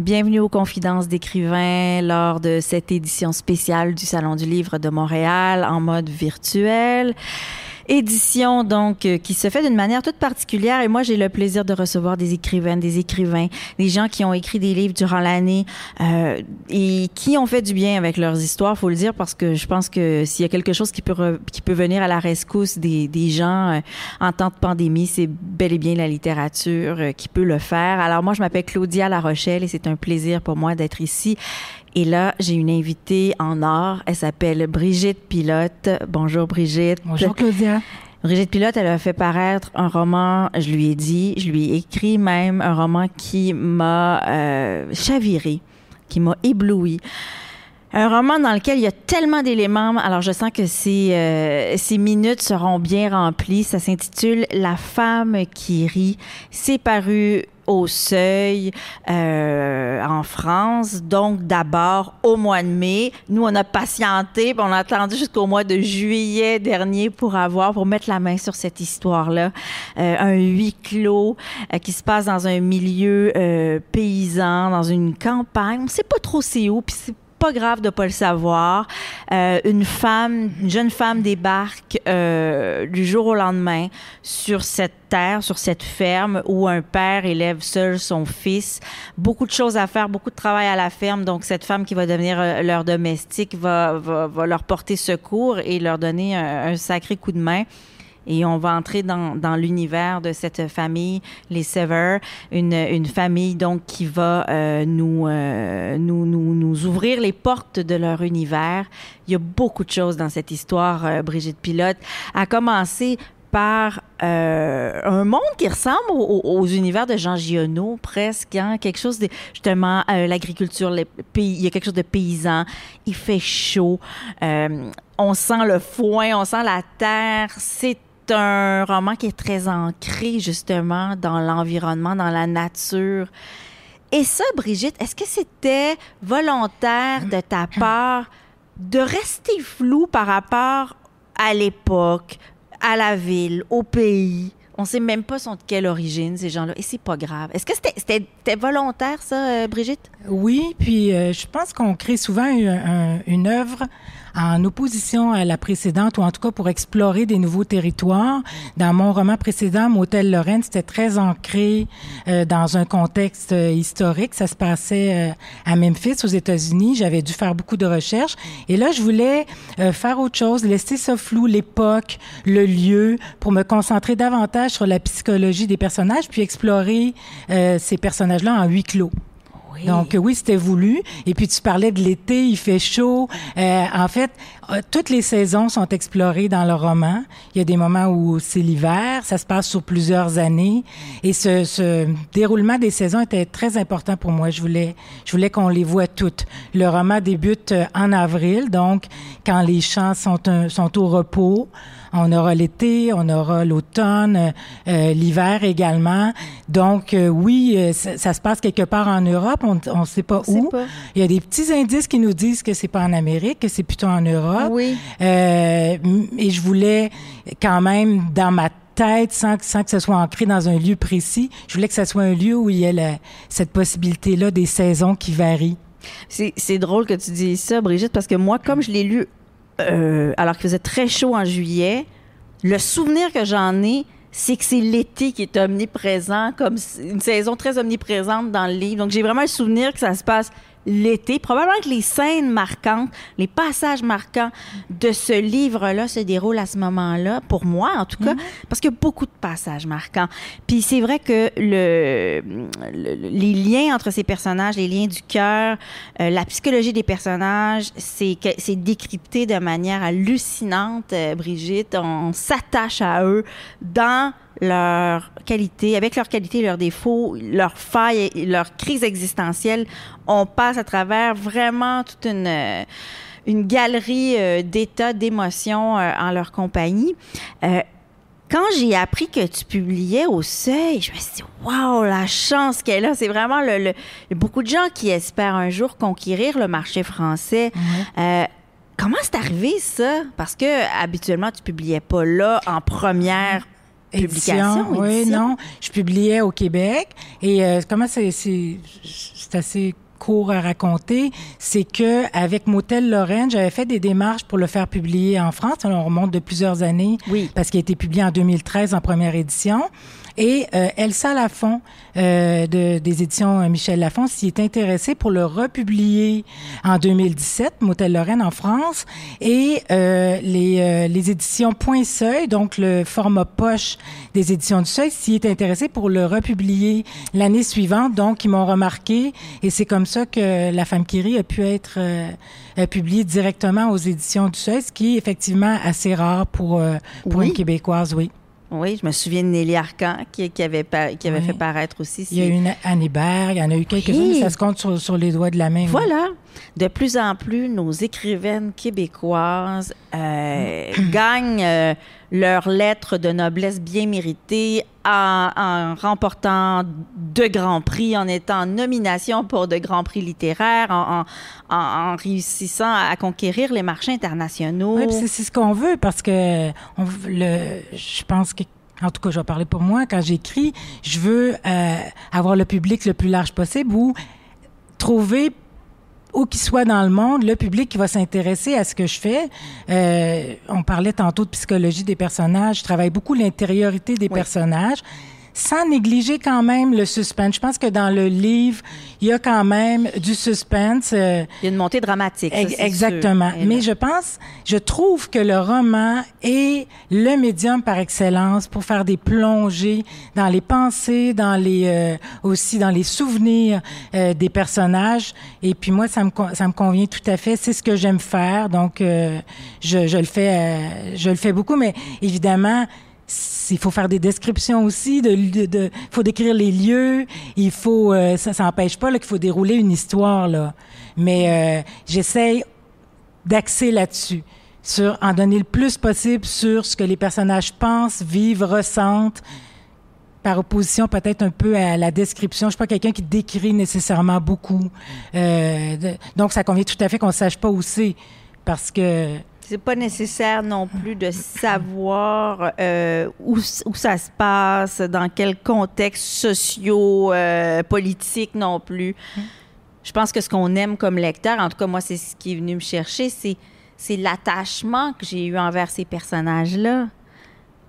Bienvenue aux Confidences d'écrivains lors de cette édition spéciale du Salon du Livre de Montréal en mode virtuel édition donc euh, qui se fait d'une manière toute particulière et moi j'ai le plaisir de recevoir des écrivaines, des écrivains, des gens qui ont écrit des livres durant l'année euh, et qui ont fait du bien avec leurs histoires, faut le dire parce que je pense que s'il y a quelque chose qui peut qui peut venir à la rescousse des, des gens euh, en temps de pandémie, c'est bel et bien la littérature euh, qui peut le faire. Alors moi je m'appelle Claudia La Rochelle et c'est un plaisir pour moi d'être ici et là, j'ai une invitée en or. Elle s'appelle Brigitte Pilote. Bonjour Brigitte. Bonjour Claudia. Brigitte Pilote, elle a fait paraître un roman, je lui ai dit, je lui ai écrit même un roman qui m'a euh, chaviré, qui m'a ébloui. Un roman dans lequel il y a tellement d'éléments. Alors, je sens que ces, euh, ces minutes seront bien remplies. Ça s'intitule La femme qui rit. C'est paru au seuil euh, en France. Donc, d'abord, au mois de mai, nous, on a patienté, on a attendu jusqu'au mois de juillet dernier pour avoir, pour mettre la main sur cette histoire-là. Euh, un huis clos euh, qui se passe dans un milieu euh, paysan, dans une campagne. On sait pas trop c'est où, puis c'est pas grave de pas le savoir. Euh, une femme, une jeune femme débarque euh, du jour au lendemain sur cette terre, sur cette ferme où un père élève seul son fils. Beaucoup de choses à faire, beaucoup de travail à la ferme. Donc cette femme qui va devenir euh, leur domestique va, va, va, leur porter secours et leur donner un, un sacré coup de main et on va entrer dans, dans l'univers de cette famille, les Sever, une, une famille donc qui va euh, nous, euh, nous, nous, nous ouvrir les portes de leur univers. Il y a beaucoup de choses dans cette histoire, euh, Brigitte Pilote, à commencer par euh, un monde qui ressemble aux, aux, univers de Jean Giono, presque, hein? quelque chose de justement euh, l'agriculture, il y a quelque chose de paysan. Il fait chaud, euh, on sent le foin, on sent la terre. C'est un roman qui est très ancré justement dans l'environnement, dans la nature. Et ça, Brigitte, est-ce que c'était volontaire de ta part de rester flou par rapport à l'époque, à la ville, au pays? On sait même pas sont de quelle origine, ces gens-là. Et c'est pas grave. Est-ce que c'était volontaire, ça, euh, Brigitte? Oui, puis euh, je pense qu'on crée souvent une, un, une œuvre en opposition à la précédente, ou en tout cas pour explorer des nouveaux territoires. Dans mon roman précédent, Motel Lorraine, c'était très ancré euh, dans un contexte euh, historique. Ça se passait euh, à Memphis, aux États-Unis. J'avais dû faire beaucoup de recherches. Et là, je voulais euh, faire autre chose, laisser ça flou, l'époque, le lieu, pour me concentrer davantage sur la psychologie des personnages, puis explorer euh, ces personnages-là en huis clos. Oui. Donc oui, c'était voulu. Et puis tu parlais de l'été, il fait chaud. Euh, en fait, toutes les saisons sont explorées dans le roman. Il y a des moments où c'est l'hiver, ça se passe sur plusieurs années. Et ce, ce, déroulement des saisons était très important pour moi. Je voulais, je voulais qu'on les voit toutes. Le roman débute euh, en avril, donc quand les champs sont, un, sont au repos. On aura l'été, on aura l'automne, euh, l'hiver également. Donc euh, oui, euh, ça, ça, se passe quelque part en Europe, on ne sait pas on où. Sait pas. Il y a des petits indices qui nous disent que c'est pas en Amérique, que c'est plutôt en Europe. Oui. et je voulais quand même dans ma tête sans, sans que ce soit ancré dans un lieu précis. Je voulais que ce soit un lieu où il y ait la, cette possibilité-là des saisons qui varient. C'est drôle que tu dises ça, Brigitte, parce que moi, comme je l'ai lu euh, alors qu'il faisait très chaud en juillet, le souvenir que j'en ai, c'est que c'est l'été qui est omniprésent, comme une saison très omniprésente dans le livre. Donc, j'ai vraiment le souvenir que ça se passe l'été. Probablement que les scènes marquantes, les passages marquants de ce livre-là se déroulent à ce moment-là, pour moi en tout cas, parce qu'il y a beaucoup de passages marquants. Puis c'est vrai que le, le- les liens entre ces personnages, les liens du cœur, euh, la psychologie des personnages, c'est décrypté de manière hallucinante, euh, Brigitte. On, s'attache à eux dans leur qualité, avec leurs qualités, leurs défauts, leurs failles, leurs crises existentielles. On passe à travers vraiment toute une, euh, une galerie euh, d'états, d'émotions euh, en leur compagnie. Euh, quand j'ai appris que tu publiais au Seuil, je me suis dit, waouh, la chance qu'elle a. C'est vraiment le, le- beaucoup de gens qui espèrent un jour conquérir le marché français. Comment c'est arrivé ça? Parce que habituellement, tu publiais pas là en première publication. Édition, oui, non. Je publiais au Québec et euh, comment c'est c'est c'est assez court à raconter, c'est que avec Motel Lorraine, j'avais fait des démarches pour le faire publier en France. On remonte de plusieurs années Oui. parce qu'il a été publié en 2013 en première édition. Et euh, Elsa Lafont euh, de, des éditions euh, Michel Lafont s'y est intéressée pour le republier en 2017, Motel Lorraine en France. Et euh, les, euh, les éditions Point Seuil, donc le format poche des éditions du Seuil, s'y est intéressé pour le republier l'année suivante. Donc, ils m'ont remarqué et c'est comme ça que La Femme qui rit a pu être euh, publiée directement aux éditions du Seuil, ce qui est effectivement assez rare pour, euh, pour Oui. une Québécoise, oui. Oui, je me souviens de Nelly Arcan qui, qui avait, qui avait Oui. fait paraître aussi. Il y a eu une Berg, il y en a eu quelques-unes, Oui. mais ça se compte sur, sur les doigts de la main. Voilà. De plus en plus, nos écrivaines québécoises euh, gagnent euh, leurs lettres de noblesse bien méritées en, remportant de grands prix, en étant en nomination pour de grands prix littéraires, en, réussissant à conquérir les marchés internationaux. Oui, c'est ce qu'on veut parce que je pense que en tout cas, je vais parler pour moi. Quand j'écris, je veux euh, avoir le public le plus large possible ou trouver où qu'il soit dans le monde, le public qui va s'intéresser à ce que je fais. Euh, on parlait tantôt de psychologie des personnages. Je travaille beaucoup l'intériorité des Oui. personnages sans négliger quand même le suspense. Je pense que dans le livre, il y a quand même du suspense. euh, Il y a une montée dramatique. ça, Exactement. sûr. Mais je pense, je trouve que le roman est le médium par excellence pour faire des plongées dans les pensées, dans les euh, aussi dans les souvenirs euh, des personnages. Et puis moi, ça me ça me convient tout à fait. C'est ce que j'aime faire. Donc euh, je, je le fais, euh, je le fais beaucoup. Mais évidemment. Il faut faire des descriptions aussi, de, de, faut décrire les lieux, il faut, euh, ça, n'empêche pas qu'il faut dérouler une histoire là. Mais euh, j'essaye d'axer là-dessus, en donner le plus possible sur ce que les personnages pensent, vivent, ressentent, par opposition peut-être un peu à la description. Je suis pas quelqu'un qui décrit nécessairement beaucoup. Euh, donc ça convient tout à fait qu'on sache pas où c'est, parce que C'est pas nécessaire non plus de savoir euh, où, où ça se passe, dans quel contexte socio, euh, politique non plus. Je pense que ce qu'on aime comme lecteur, en tout cas moi c'est ce qui est venu me chercher, c'est c'est l'attachement que j'ai eu envers ces personnages-là,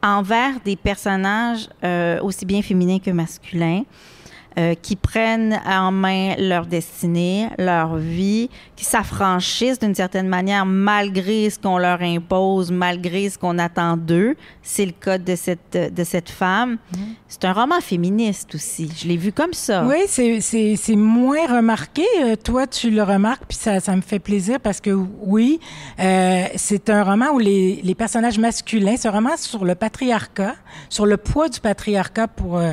envers des personnages euh, aussi bien féminins que masculins. Euh, qui prennent en main leur destinée, leur vie, qui s'affranchissent d'une certaine manière malgré ce qu'on leur impose, malgré ce qu'on attend d'eux. C'est le cas de cette, de cette femme. C'est un roman féministe aussi. Je l'ai vu comme ça. Oui, c'est- c'est c'est moins remarqué. Euh, toi, tu le remarques, puis ça, ça me fait plaisir parce que oui, euh, c'est un roman où les, les personnages masculins, un roman sur le patriarcat, sur le poids du patriarcat pour euh,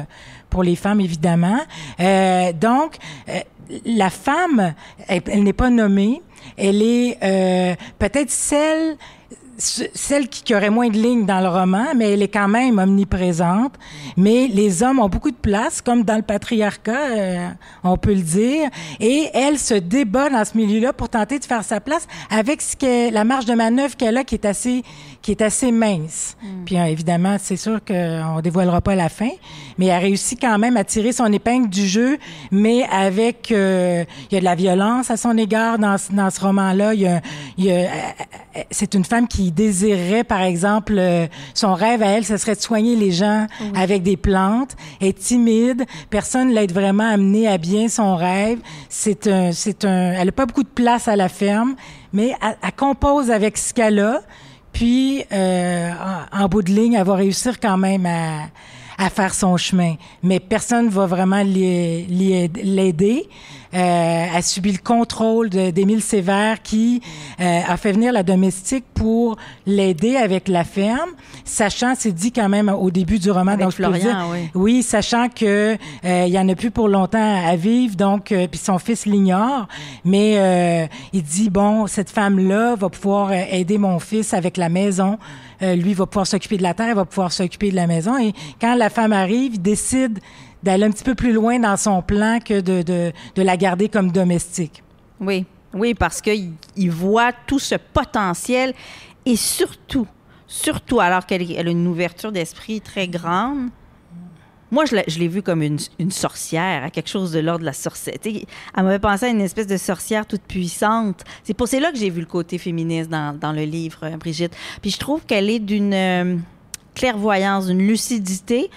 pour les femmes évidemment. Euh, donc, euh, la femme, elle, elle n'est pas nommée. Elle est euh, peut-être celle ce- celle qui, qui aurait moins de lignes dans le roman, mais elle est quand même omniprésente. Mais les hommes ont beaucoup de place, comme dans le patriarcat, euh, on peut le dire. Et elle se débat dans ce milieu-là pour tenter de faire sa place avec ce que la marge de manœuvre qu'elle a, qui est assez, qui est assez mince. Puis euh, évidemment, c'est sûr qu'on dévoilera pas la fin, mais elle réussit quand même à tirer son épingle du jeu, mais avec euh, il y a de la violence à son égard dans, ce- dans ce roman-là. Il y a, il y a- euh, euh, c'est une femme qui qui désirerait, par exemple, euh, son rêve à elle, ce serait de soigner les gens avec des plantes. Elle est timide, personne l'aide vraiment à mener à bien son rêve. C'est un, c'est un, elle a pas beaucoup de place à la ferme, mais elle, elle compose avec ce qu'elle a. Puis, euh, en, en bout de ligne, elle va réussir quand même à, à faire son chemin. Mais personne va vraiment l'aider. Euh, elle subit le contrôle de- d'Émile Sévère qui euh, a fait venir la domestique pour l'aider avec la ferme, sachant, c'est dit quand même au début du roman, Avec donc je peux Florian, dire, oui. oui, sachant que euh, il y en a plus pour longtemps à vivre, donc euh, puis son fils l'ignore, mais euh, il dit bon, cette femme-là va pouvoir euh, aider mon fils avec la maison. Euh, lui va pouvoir s'occuper de la terre, il va pouvoir s'occuper de la maison. Et quand la femme arrive, il décide d'aller un petit peu plus loin dans son plan que de, la garder comme domestique. Oui, oui, parce qu'il il voit tout ce potentiel et surtout, surtout alors qu'elle elle a une ouverture d'esprit très grande. Moi, je l'ai- vue comme une, une sorcière, à quelque chose de l'ordre de la sorcière. Tu sais, Elle m'avait pensé à une espèce de sorcière toute puissante. C'est pour c'est là que j'ai vu le côté féministe dans, dans le livre, euh, Brigitte. Puis je trouve qu'elle est d'une euh, clairvoyance, d'une lucidité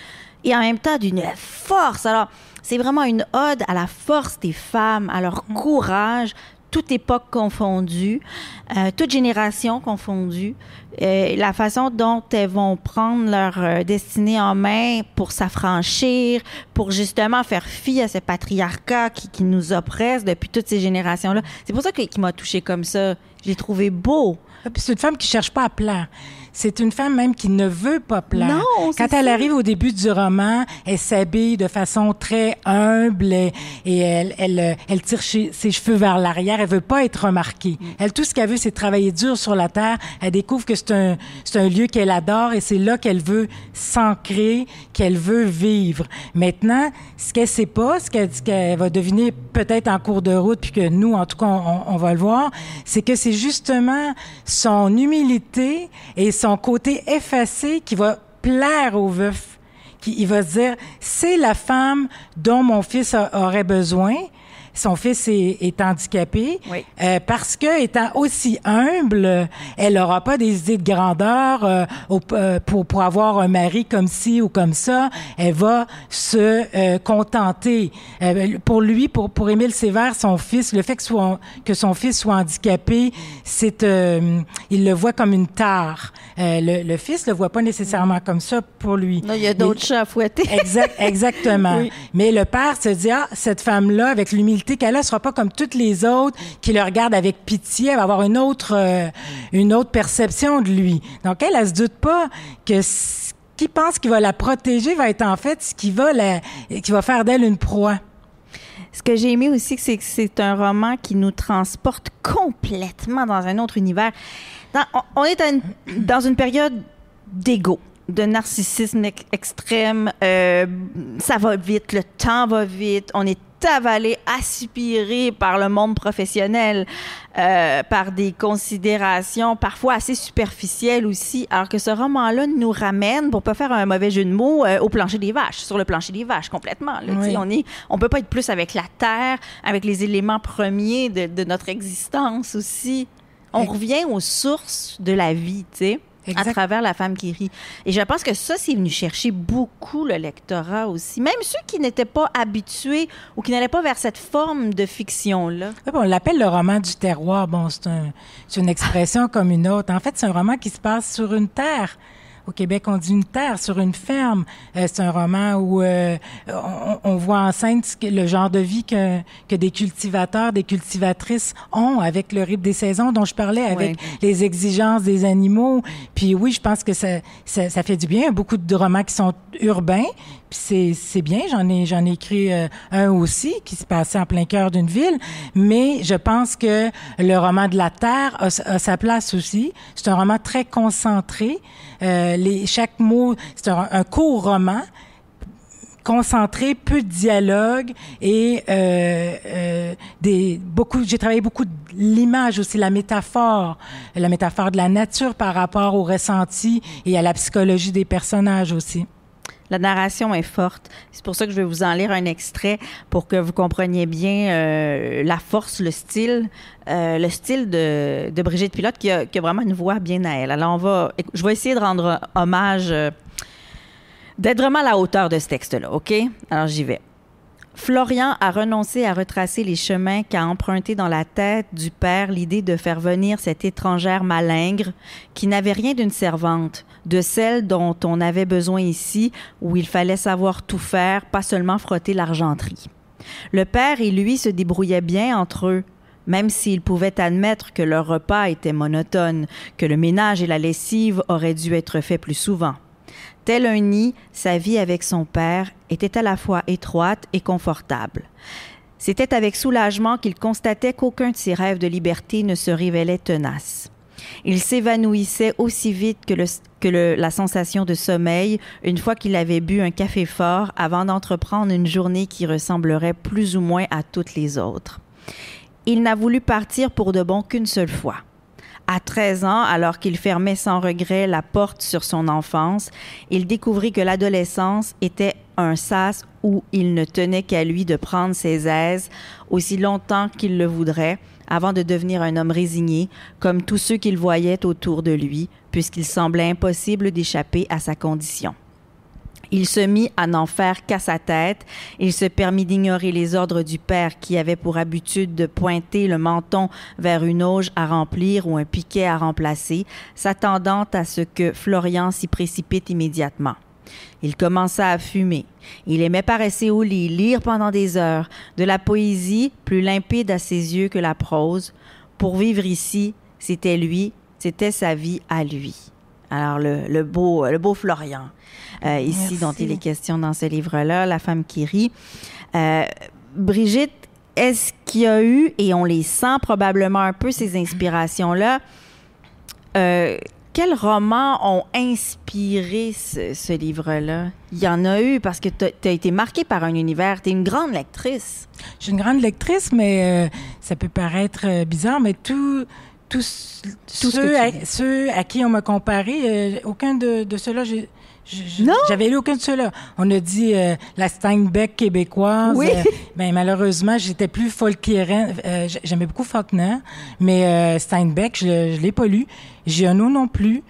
et en même temps d'une force. Alors, c'est vraiment une ode à la force des femmes, à leur courage, toute époque confondue, euh, toute génération confondue, euh, la façon dont elles vont prendre leur euh, destinée en main pour s'affranchir, pour justement faire fi à ce patriarcat qui, nous oppresse depuis toutes ces générations-là. C'est pour ça que, qui m'a touché comme ça. Je l'ai trouvé beau. Ah, C'est une femme qui cherche pas à plaire. C'est une femme même qui ne veut pas plaire. Non, Quand elle ça. arrive au début du roman, elle s'habille de façon très humble et, et elle, elle, elle tire ses cheveux vers l'arrière. Elle veut pas être remarquée. Mm. Elle, tout ce qu'elle veut, c'est travailler dur sur la terre. Elle découvre que c'est un, c'est un lieu qu'elle adore et c'est là qu'elle veut s'ancrer, qu'elle veut vivre. Maintenant, ce qu'elle sait pas, ce qu'elle, ce qu'elle va deviner peut-être en cours de route, puis que nous, en tout cas, on, on va le voir, c'est que c'est justement son humilité et son côté effacé qui va plaire au veuf. Qui, il va se dire, c'est la femme dont mon fils a- aurait besoin. Son fils est, est handicapé Oui. euh, parce que étant aussi humble, elle n'aura pas des idées de grandeur euh, au- euh, pour pour avoir un mari comme ci ou comme ça. Elle va se contenter. Pour lui, pour pour Émile Sévère, son fils, le fait que soit que son fils soit handicapé, c'est il le voit comme une tare. Euh, le, le fils le voit pas nécessairement comme ça pour lui. Non, il y a d'autres chats à fouetter. Exact, exactement. Oui. Mais le père se dit, ah, cette femme-là, avec l'humilité qu'elle a, sera pas comme toutes les autres qui le regardent avec pitié. Elle va avoir une autre, euh, une autre perception de lui. Donc, elle, elle se doute pas que ce qui pense qu'il va la protéger va être en fait ce qui va la, qui va faire d'elle une proie. Ce que j'ai aimé aussi, c'est que c'est un roman qui nous transporte complètement dans un autre univers. On, est une- dans une période d'ego, de narcissisme ex- extrême. euh, ça va vite, le temps va vite. On est avalé, aspiré par le monde professionnel, euh, par des considérations parfois assez superficielles aussi, alors que ce roman-là nous ramène, pour pas faire un mauvais jeu de mots, euh, au plancher des vaches, sur le plancher des vaches complètement. là. Oui. on est, on peut pas être plus avec la terre, avec les éléments premiers de, de notre existence aussi. On revient aux sources de la vie, tu sais. À travers la femme qui rit. Et je pense que ça, c'est venu chercher beaucoup le lectorat aussi. Même ceux qui n'étaient pas habitués ou qui n'allaient pas vers cette forme de fiction-là. Oui, on l'appelle le roman du terroir. Bon, c'est un, c'est une expression comme une autre. En fait, c'est un roman qui se passe sur une terre. Au Québec, on dit une terre, sur une ferme. Euh, c'est un roman où euh, on, on voit en scène le genre de vie que, que des cultivateurs, des cultivatrices ont avec le rythme des saisons dont je parlais, avec Ouais. les exigences des animaux. Puis oui, je pense que ça, ça, ça fait du bien. Beaucoup de romans qui sont urbains, c'est, c'est bien. J'en ai, j'en ai écrit euh, un aussi qui se passait en plein cœur d'une ville. Mais je pense que le roman de la terre a, a sa place aussi. C'est un roman très concentré. Euh, chaque mot, c'est un, court roman concentré, peu de dialogue et euh, euh, beaucoup. J'ai travaillé beaucoup de l'image aussi, la métaphore, la métaphore de la nature par rapport au ressenti et à la psychologie des personnages aussi. La narration est forte. C'est pour ça que je vais vous en lire un extrait pour que vous compreniez bien euh, la force, le style, euh, le style de, Brigitte Pilote qui a, vraiment une voix bien à elle. Alors, je vais essayer de rendre hommage, euh, d'être vraiment à la hauteur de ce texte-là, OK? Alors, j'y vais. Florian a renoncé à retracer les chemins qu'a emprunté dans la tête du père l'idée de faire venir cette étrangère malingre qui n'avait rien d'une servante, de celle dont on avait besoin ici, où il fallait savoir tout faire, pas seulement frotter l'argenterie. Le père et lui se débrouillaient bien entre eux, même s'ils pouvaient admettre que leur repas était monotone, que le ménage et la lessive auraient dû être faits plus souvent. Tel un nid, sa vie avec son père était à la fois étroite et confortable. C'était avec soulagement qu'il constatait qu'aucun de ses rêves de liberté ne se révélait tenace. Il s'évanouissait aussi vite que, la sensation de sommeil une fois qu'il avait bu un café fort avant d'entreprendre une journée qui ressemblerait plus ou moins à toutes les autres. Il n'a voulu partir pour de bon qu'une seule fois. À 13 ans, alors qu'il fermait sans regret la porte sur son enfance, il découvrit que l'adolescence était un sas où il ne tenait qu'à lui de prendre ses aises aussi longtemps qu'il le voudrait, avant de devenir un homme résigné, comme tous ceux qu'il voyait autour de lui, puisqu'il semblait impossible d'échapper à sa condition. Il se mit à n'en faire qu'à sa tête. Il se permit d'ignorer les ordres du père qui avait pour habitude de pointer le menton vers une auge à remplir ou un piquet à remplacer, s'attendant à ce que Florian s'y précipite immédiatement. Il commença à fumer. Il aimait paresser au lit, lire pendant des heures, de la poésie plus limpide à ses yeux que la prose. Pour vivre ici, c'était lui, c'était sa vie à lui. Alors le, le beau, le beau Florian euh, ici Merci. dont il est question dans ce livre-là, La femme qui rit. Euh, Brigitte, est-ce qu'il y a eu, et on les sent probablement un peu, ces inspirations-là, euh, quels romans ont inspiré ce, ce livre-là? Il y en a eu parce que tu as été marquée par un univers. Tu es une grande lectrice. Je suis une grande lectrice, mais euh, ça peut paraître bizarre, mais tout, tous ceux, à, tu- ceux à qui on m'a comparé, euh, aucun de, de ceux-là, j'ai- j'avais lu aucun de ceux-là. On a dit euh, la Steinbeck québécoise. Oui. Euh, ben, malheureusement, j'étais plus Folkieren. Euh, J'aimais beaucoup Faulkner, mais Steinbeck, je ne l'ai pas lu. Giono non plus.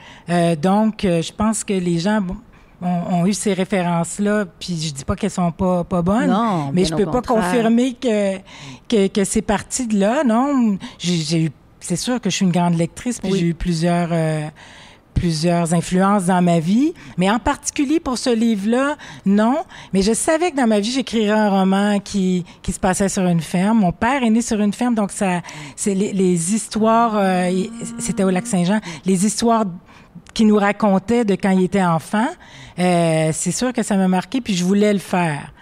Donc, je pense que les gens bon, ont, ont eu ces références-là, puis je dis pas qu'elles sont pas, pas bonnes. Non, mais je peux pas confirmer que, que, que c'est parti de là, non. J'ai eu, c'est sûr que je suis une grande lectrice, puis Oui. j'ai eu plusieurs, euh, plusieurs influences dans ma vie, mais en particulier pour ce livre-là, non. Mais je savais que dans ma vie, j'écrirais un roman qui, qui se passait sur une ferme. Mon père est né sur une ferme, donc ça, c'est les, les histoires, euh, c'était au Lac-Saint-Jean, les histoires qu'il nous racontait de quand il était enfant, euh, c'est sûr que ça m'a marqué, puis je voulais le faire.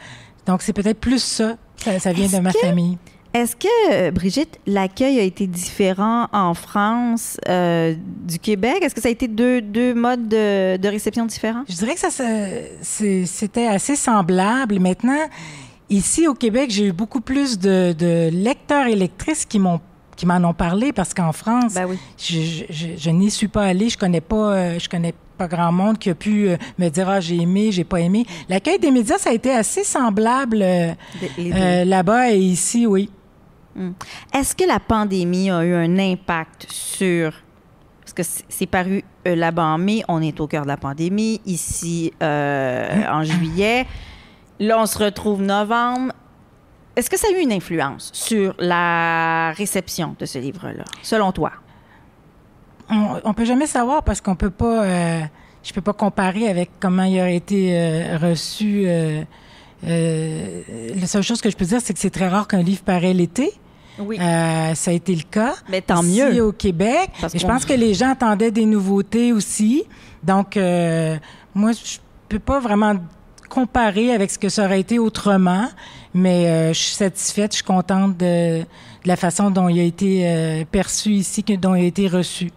Donc, c'est peut-être plus ça. Ça, ça vient de ma que- famille. Est-ce que, euh, Brigitte, l'accueil a été différent en France euh, du Québec? Est-ce que ça a été deux, deux modes de, de réception différents? Je dirais que ça, c'était assez semblable. Maintenant, ici au Québec, j'ai eu beaucoup plus de, de lecteurs et lectrices qui m'ont qui m'en ont parlé parce qu'en France, Ben oui. je, je, je, je n'y suis pas allée. Je connais pas, euh, je connais pas grand monde qui a pu me dire ah j'ai aimé, j'ai pas aimé. L'accueil des médias, ça a été assez semblable euh, là-bas et ici, oui. Est-ce que la pandémie a eu un impact sur... Parce que c'est paru euh, là-bas en mai, on est au cœur de la pandémie, ici euh, en juillet. Là, on se retrouve novembre. Est-ce que ça a eu une influence sur la réception de ce livre-là, selon toi? On, on peut jamais savoir parce qu'on peut pas. euh, je peux pas comparer avec comment il aurait été euh, reçu. la seule chose que je peux dire, c'est que c'est très rare qu'un livre paraît l'été. Oui. Euh, ça a été le cas. Mais tant Ici, mieux. au Québec. Parce je pense que les gens attendaient des nouveautés aussi. Donc, euh, moi, je peux pas vraiment comparer avec ce que ça aurait été autrement, mais euh, je suis satisfaite, je suis contente de, de la façon dont il a été perçu ici, que, dont il a été reçu.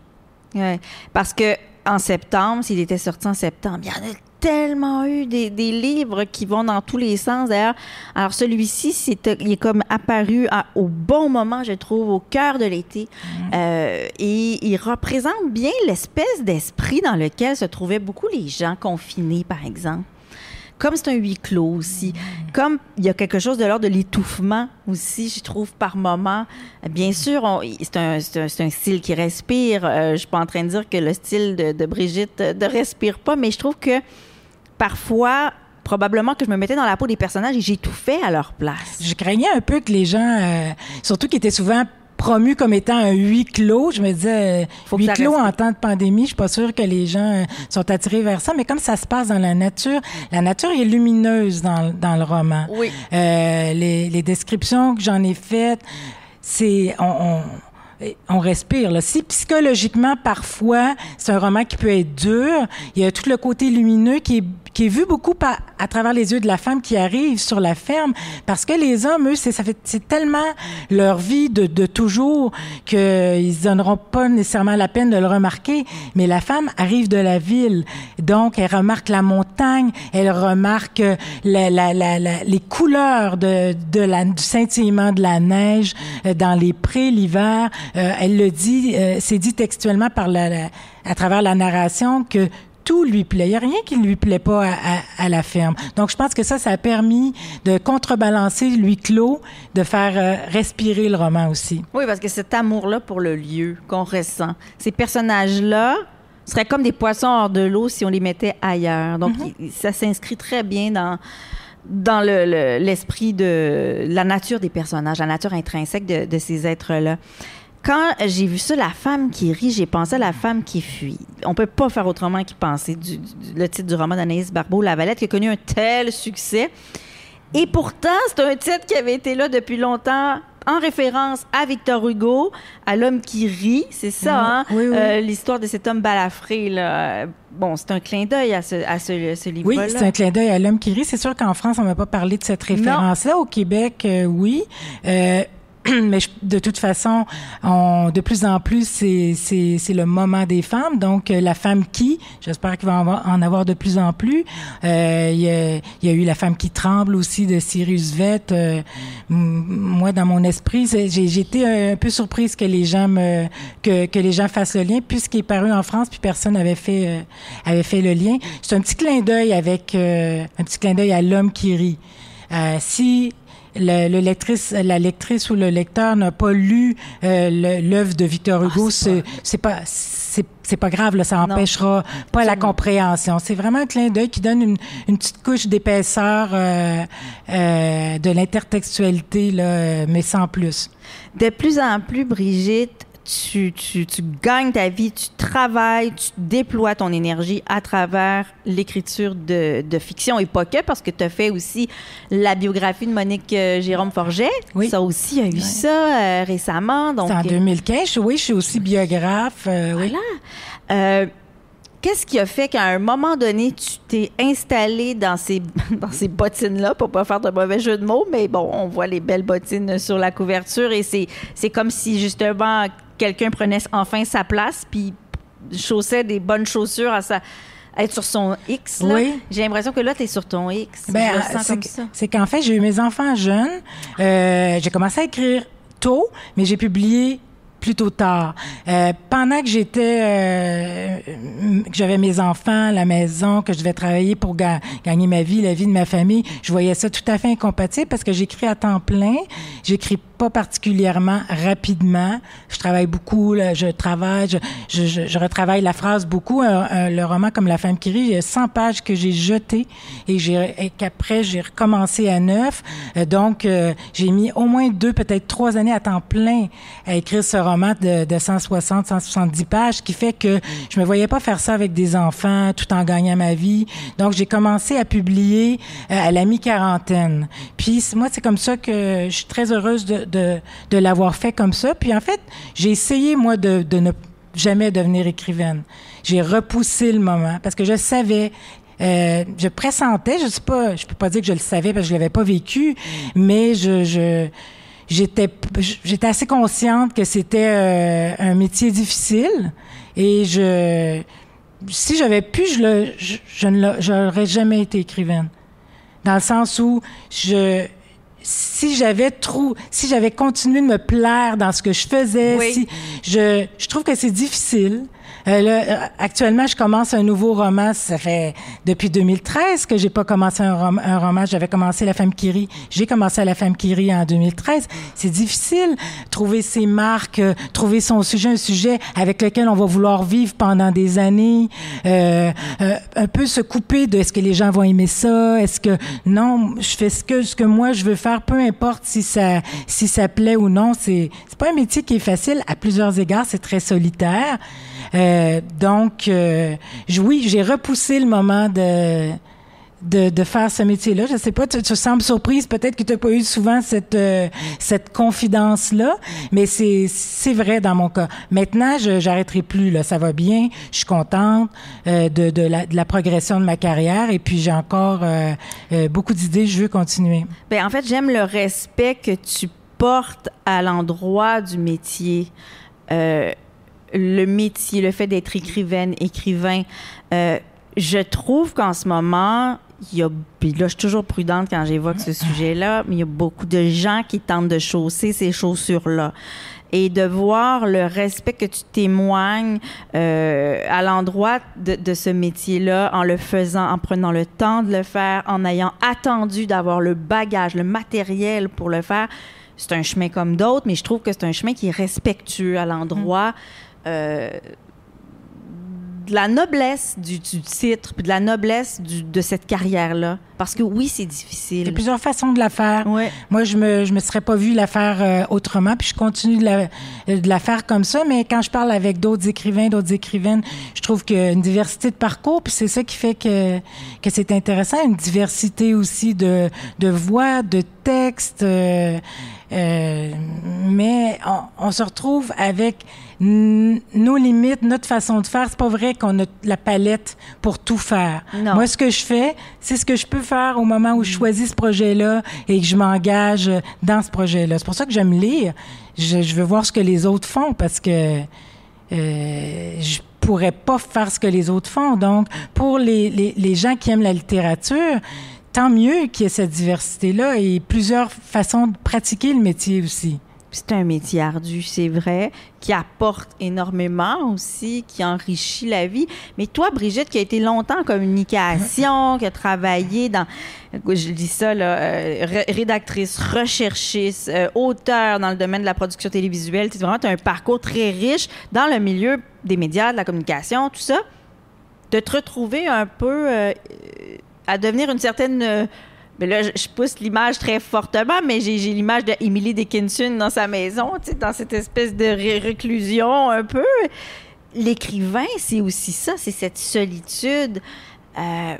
Ouais. Parce que en septembre, s'il était sorti en septembre, il y en a tellement eu des, des livres qui vont dans tous les sens. D'ailleurs, alors celui-ci, c'est, il est comme apparu à- au bon moment, je trouve, au cœur de l'été. Euh, et il représente bien l'espèce d'esprit dans lequel se trouvaient beaucoup les gens confinés, par exemple. Comme c'est un huis clos aussi, comme il y a quelque chose de l'ordre de l'étouffement aussi, je trouve, par moment. Bien sûr, c'est un, un, style qui respire. Euh, je suis pas en train de dire que le style de, Brigitte ne respire pas, mais je trouve que parfois, probablement que je me mettais dans la peau des personnages et j'étouffais à leur place. Je craignais un peu que les gens, euh, surtout qui étaient souvent promu comme étant un huis clos. Je me disais, euh, huis clos en temps de pandémie, je suis pas sûre que les gens euh, sont attirés vers ça, mais comme ça se passe dans la nature, la nature est lumineuse dans, dans le roman. Oui. Euh, les, les descriptions que j'en ai faites, c'est... On, on, on respire. Là. Si psychologiquement, parfois, c'est un roman qui peut être dur, il y a tout le côté lumineux qui est qui est vu beaucoup à travers les yeux de la femme qui arrive sur la ferme, parce que les hommes, eux, c'est ça fait c'est tellement leur vie de, de toujours qu'ils donneront pas nécessairement la peine de le remarquer. Mais la femme arrive de la ville, donc elle remarque la montagne, elle remarque la, la, la, les couleurs de, de la, du scintillement de la neige euh, dans les prés l'hiver. Euh, elle le dit, euh, c'est dit textuellement par la, à travers la narration que tout lui plaît. Il n'y a rien qui ne lui plaît pas à, la ferme. Donc, je pense que ça, ça a permis de contrebalancer lui clos, de faire euh, respirer le roman aussi. Oui, parce que cet amour-là pour le lieu qu'on ressent, ces personnages-là seraient comme des poissons hors de l'eau si on les mettait ailleurs. Donc, mhm. ça s'inscrit très bien dans dans l'esprit de la nature des personnages, la nature intrinsèque de, de ces êtres-là quand j'ai vu ça, la femme qui rit, j'ai pensé à la femme qui fuit. On peut pas faire autrement qu'y penser. Du, le titre du roman d'Anaïs Barbeau, La Valette, qui a connu un tel succès. Et pourtant, c'est un titre qui avait été là depuis longtemps en référence à Victor Hugo, à l'homme qui rit, c'est ça, hein? Euh, l'histoire de cet homme balafré. Là. Bon, c'est un clin d'œil à ce, à ce, livre-là. Oui, c'est un clin d'œil à l'homme qui rit. C'est sûr qu'en France, on m'a pas parlé de cette référence-là. Au Québec, euh, oui. Euh, mais de toute façon, on, de plus en plus, c'est le moment des femmes. Donc, euh, la femme qui, j'espère qu'il va en avoir, de plus en plus. Euh, il, y a, y a, eu la femme qui tremble aussi de Cyrus Vett. Euh, moi, dans mon esprit, j'ai été un peu surprise que les gens me, que, que les gens fassent le lien, puisqu'il est paru en France, puis personne n'avait fait euh, avait fait le lien. C'est un petit clin d'œil avec un petit clin d'œil à l'homme qui rit. si le, lectrice, la lectrice ou le lecteur n'a pas lu euh, l'œuvre de Victor ah, Hugo, c'est pas c'est pas grave, là, ça empêchera pas la compréhension. C'est vraiment un clin d'œil qui donne une, une petite couche d'épaisseur euh, euh, de l'intertextualité, là, mais sans plus. De plus en plus, Brigitte, tu, tu, tu, gagnes ta vie, tu travailles, tu déploies ton énergie à travers l'écriture de, de, fiction et pas que, parce que tu as fait aussi la biographie de Monique euh, Jérôme Forget. Oui. Ça aussi, a eu ça euh, récemment. Donc, en 2015. Oui, je suis aussi biographe. Euh, voilà. Qu'est-ce qui a fait qu'à un moment donné, tu t'es installé dans ces, dans ces bottines-là, pour pas faire de mauvais jeu de mots, mais bon, on voit les belles bottines sur la couverture et c'est comme si justement quelqu'un prenait enfin sa place puis chaussait des bonnes chaussures à sa être sur son X. Oui. J'ai l'impression que là, tu es sur ton X. Ben, c'est qu'en fait, j'ai eu mes enfants jeunes. Euh, j'ai commencé à écrire tôt, mais j'ai publié plutôt tard. Euh, pendant que j'étais, euh, que j'avais mes enfants, la maison, que je devais travailler pour gagner ma vie, la vie de ma famille, je voyais ça tout à fait incompatible parce que j'écris à temps plein. J'écris pas particulièrement rapidement. Je travaille beaucoup, je travaille, je, je, je, retravaille la phrase beaucoup. le roman comme La femme qui rit, il y a 100 pages que j'ai jetées et, et qu'après j'ai recommencé à neuf. Euh, donc, euh, j'ai mis au moins deux, peut-être trois années à temps plein à écrire ce roman de, de 160, 170 pages, qui fait que je me voyais pas faire ça avec des enfants tout en gagnant ma vie. Donc, j'ai commencé à publier euh, à la mi-quarantaine. Puis, moi, c'est comme ça que je suis très heureuse de, de, l'avoir fait comme ça. Puis en fait, j'ai essayé, moi, de, ne jamais devenir écrivaine. J'ai repoussé le moment parce que je savais euh, je pressentais, je sais pas, je peux pas dire que je le savais parce que je l'avais pas vécu, mais j'étais assez consciente que c'était euh, un métier difficile et si j'avais pu je le je, ne j'aurais jamais été écrivaine dans le sens où je si j'avais trop, si j'avais continué de me plaire dans ce que je faisais, si je, je trouve que c'est difficile Euh, là, euh, actuellement, je commence un nouveau roman. Ça fait depuis 2013 que j'ai pas commencé un, rom un roman. J'avais commencé La Femme qui rit. J'ai commencé La Femme qui rit en 2013. C'est difficile trouver ses marques, euh, trouver son sujet, un sujet avec lequel on va vouloir vivre pendant des années. Euh, euh, un peu se couper de est-ce que les gens vont aimer ça, est-ce que non, je fais ce que ce que moi je veux faire, peu importe si ça si ça plaît ou non. C'est c'est pas un métier qui est facile à plusieurs égards. C'est très solitaire. Euh, donc, euh, oui, j'ai repoussé le moment de, de, de faire ce métier-là. Je sais pas, tu, tu sembles surprise, peut-être que tu n'as pas eu souvent cette, euh, cette confidence-là, mais c'est, c'est vrai dans mon cas. Maintenant, je j'arrêterai plus, là, ça va bien, je suis contente euh, de, de, la, de la progression de ma carrière et puis j'ai encore euh, euh, beaucoup d'idées, je veux continuer. Ben, en fait, j'aime le respect que tu portes à l'endroit du métier. Euh, le métier, le fait d'être écrivaine, écrivain. Euh, je trouve qu'en ce moment, il y a, là, je suis toujours prudente quand j'évoque ce sujet-là, mais il y a beaucoup de gens qui tentent de chausser ces chaussures-là. Et de voir le respect que tu témoignes euh, à l'endroit de, ce métier-là, en le faisant, en prenant le temps de le faire, en ayant attendu d'avoir le bagage, le matériel pour le faire, c'est un chemin comme d'autres, mais je trouve que c'est un chemin qui est respectueux à l'endroit. Euh, de la noblesse du, du titre, puis de la noblesse du- de cette carrière-là. Parce que oui, c'est Il y a difficile. plusieurs façons de la faire. Ouais. Moi, je me, je me serais pas vue la faire euh, autrement, puis je continue de la, de la faire comme ça. Mais quand je parle avec d'autres écrivains, d'autres écrivaines, je trouve qu'il y a une diversité de parcours, puis c'est ça qui fait que, que c'est intéressant. Une diversité aussi de, de voix, de textes. euh, euh, mais on, on se retrouve avec nos limites, notre façon de faire. C'est pas vrai qu'on a la palette pour tout faire. Non. Moi, ce que je fais, c'est ce que je peux faire au moment où je choisis ce projet-là et que je m'engage dans ce projet-là. C'est pour ça que j'aime lire. Je, je veux voir ce que les autres font parce que euh, je pourrais pas faire ce que les autres font. Donc, pour les, les, les gens qui aiment la littérature, tant mieux qu'il y ait cette diversité-là et plusieurs façons de pratiquer le métier aussi. C'est un métier ardu, c'est vrai, qui apporte énormément aussi, qui enrichit la vie. Mais toi, Brigitte, qui a été longtemps en communication, qui a travaillé dans, je dis ça, là, euh, ré- rédactrice, recherchiste, euh, auteur dans le domaine de la production télévisuelle, tu sais, vraiment, as un parcours très riche dans le milieu des médias, de la communication, tout ça. De te retrouver un peu euh, à devenir une certaine... euh, là, je, pousse l'image très fortement, mais j'ai l'image de Emily Dickinson dans sa maison, dans cette espèce de ré- réclusion un peu. L'écrivain, c'est aussi ça, c'est cette solitude. Euh,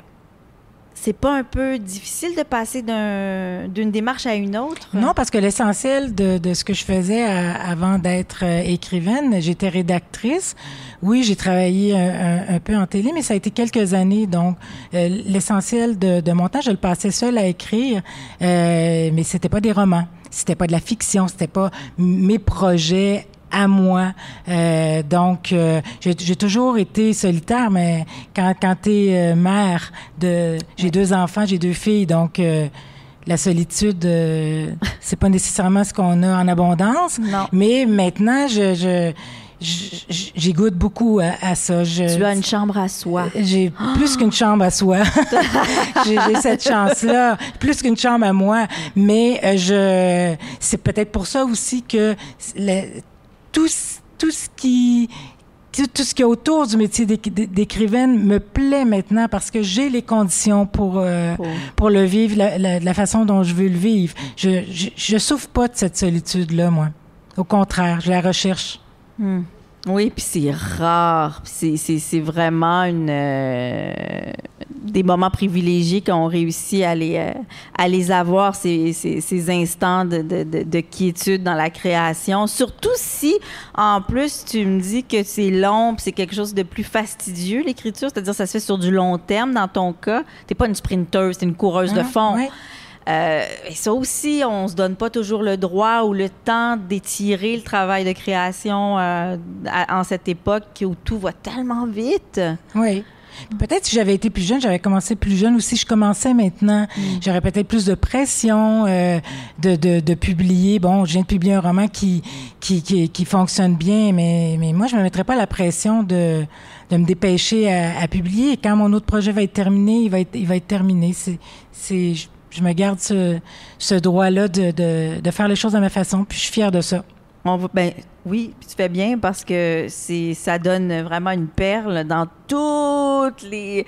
c'est pas un peu difficile de passer d'un- d'une démarche à une autre? Non, parce que l'essentiel de, ce que je faisais à- avant d'être euh, écrivaine, j'étais rédactrice. Oui, j'ai travaillé un, peu en télé, mais ça a été quelques années. Donc, euh, l'essentiel de, mon temps, je le passais seul à écrire, euh, mais c'était pas des romans, c'était pas de la fiction, c'était pas mes projets à moi. Euh, donc, euh, j'ai toujours été solitaire, mais quand, quand tu es mère de... J'ai deux enfants, j'ai deux filles, donc... euh, la solitude, euh, c'est pas nécessairement ce qu'on a en abondance. Non. Mais maintenant, je, je, j'y goûte beaucoup à, à ça. Je, Tu as une chambre à soi. j'ai plus qu'une chambre à soi. j'ai, cette chance-là, plus qu'une chambre à moi. Mais euh, je, c'est peut-être pour ça aussi que le- tout, ce- tout ce qui tout ce qui est autour du métier d'éc- d'écrivaine me plaît maintenant parce que j'ai les conditions pour euh, Pour- pour le vivre la, la- façon dont je veux le vivre. Je, je, je souffre pas de cette solitude-là, moi. Au contraire, je la recherche. Hmm. Oui, puis c'est rare. C'est vraiment une, euh, des moments privilégiés qu'on réussit à les, euh, à les avoir, ces, ces, ces instants de, de, de, de quiétude dans la création. Surtout si, en plus, tu me dis que c'est long, c'est quelque chose de plus fastidieux, l'écriture, c'est-à-dire ça se fait sur du long terme dans ton cas. T'es pas une sprinteuse, t'es une coureuse de Hein? fond. Ouais. Euh, et ça aussi, on se donne pas toujours le droit ou le temps d'étirer le travail de création euh, à- en cette époque où tout va tellement vite. Oui. Peut-être si j'avais été plus jeune, j'avais commencé plus jeune ou si je commençais maintenant, mm. j'aurais peut-être plus de pression euh, de, de, de, publier. Bon, je viens de publier un roman qui, qui, qui, qui fonctionne bien, mais, mais moi, je me mettrais pas la pression de, de me dépêcher à, à publier. Et quand mon autre projet va être terminé, il va être, il va être terminé. C'est, c'est, je, me garde ce, ce droit-là de, de, de faire les choses à ma façon, puis je suis fière de ça. Ben, oui, tu fais bien parce que ça donne vraiment une perle dans toutes les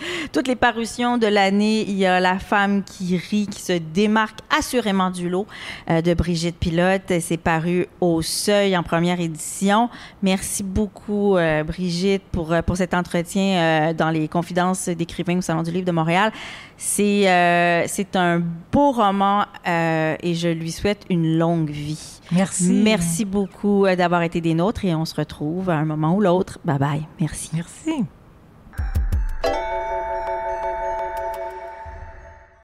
parutions de l'année. Il y a la femme qui rit qui se démarque assurément du lot euh, de Brigitte Pilote. C'est paru au Seuil en première édition. Merci beaucoup euh, Brigitte pour euh, pour cet entretien dans les confidences d'écrivains au Salon du livre de Montréal. C'est un beau roman et je lui souhaite une longue vie. Merci. Merci beaucoup d'avoir été des nôtres et on se retrouve à un moment ou l'autre. Bye bye. Merci. Merci.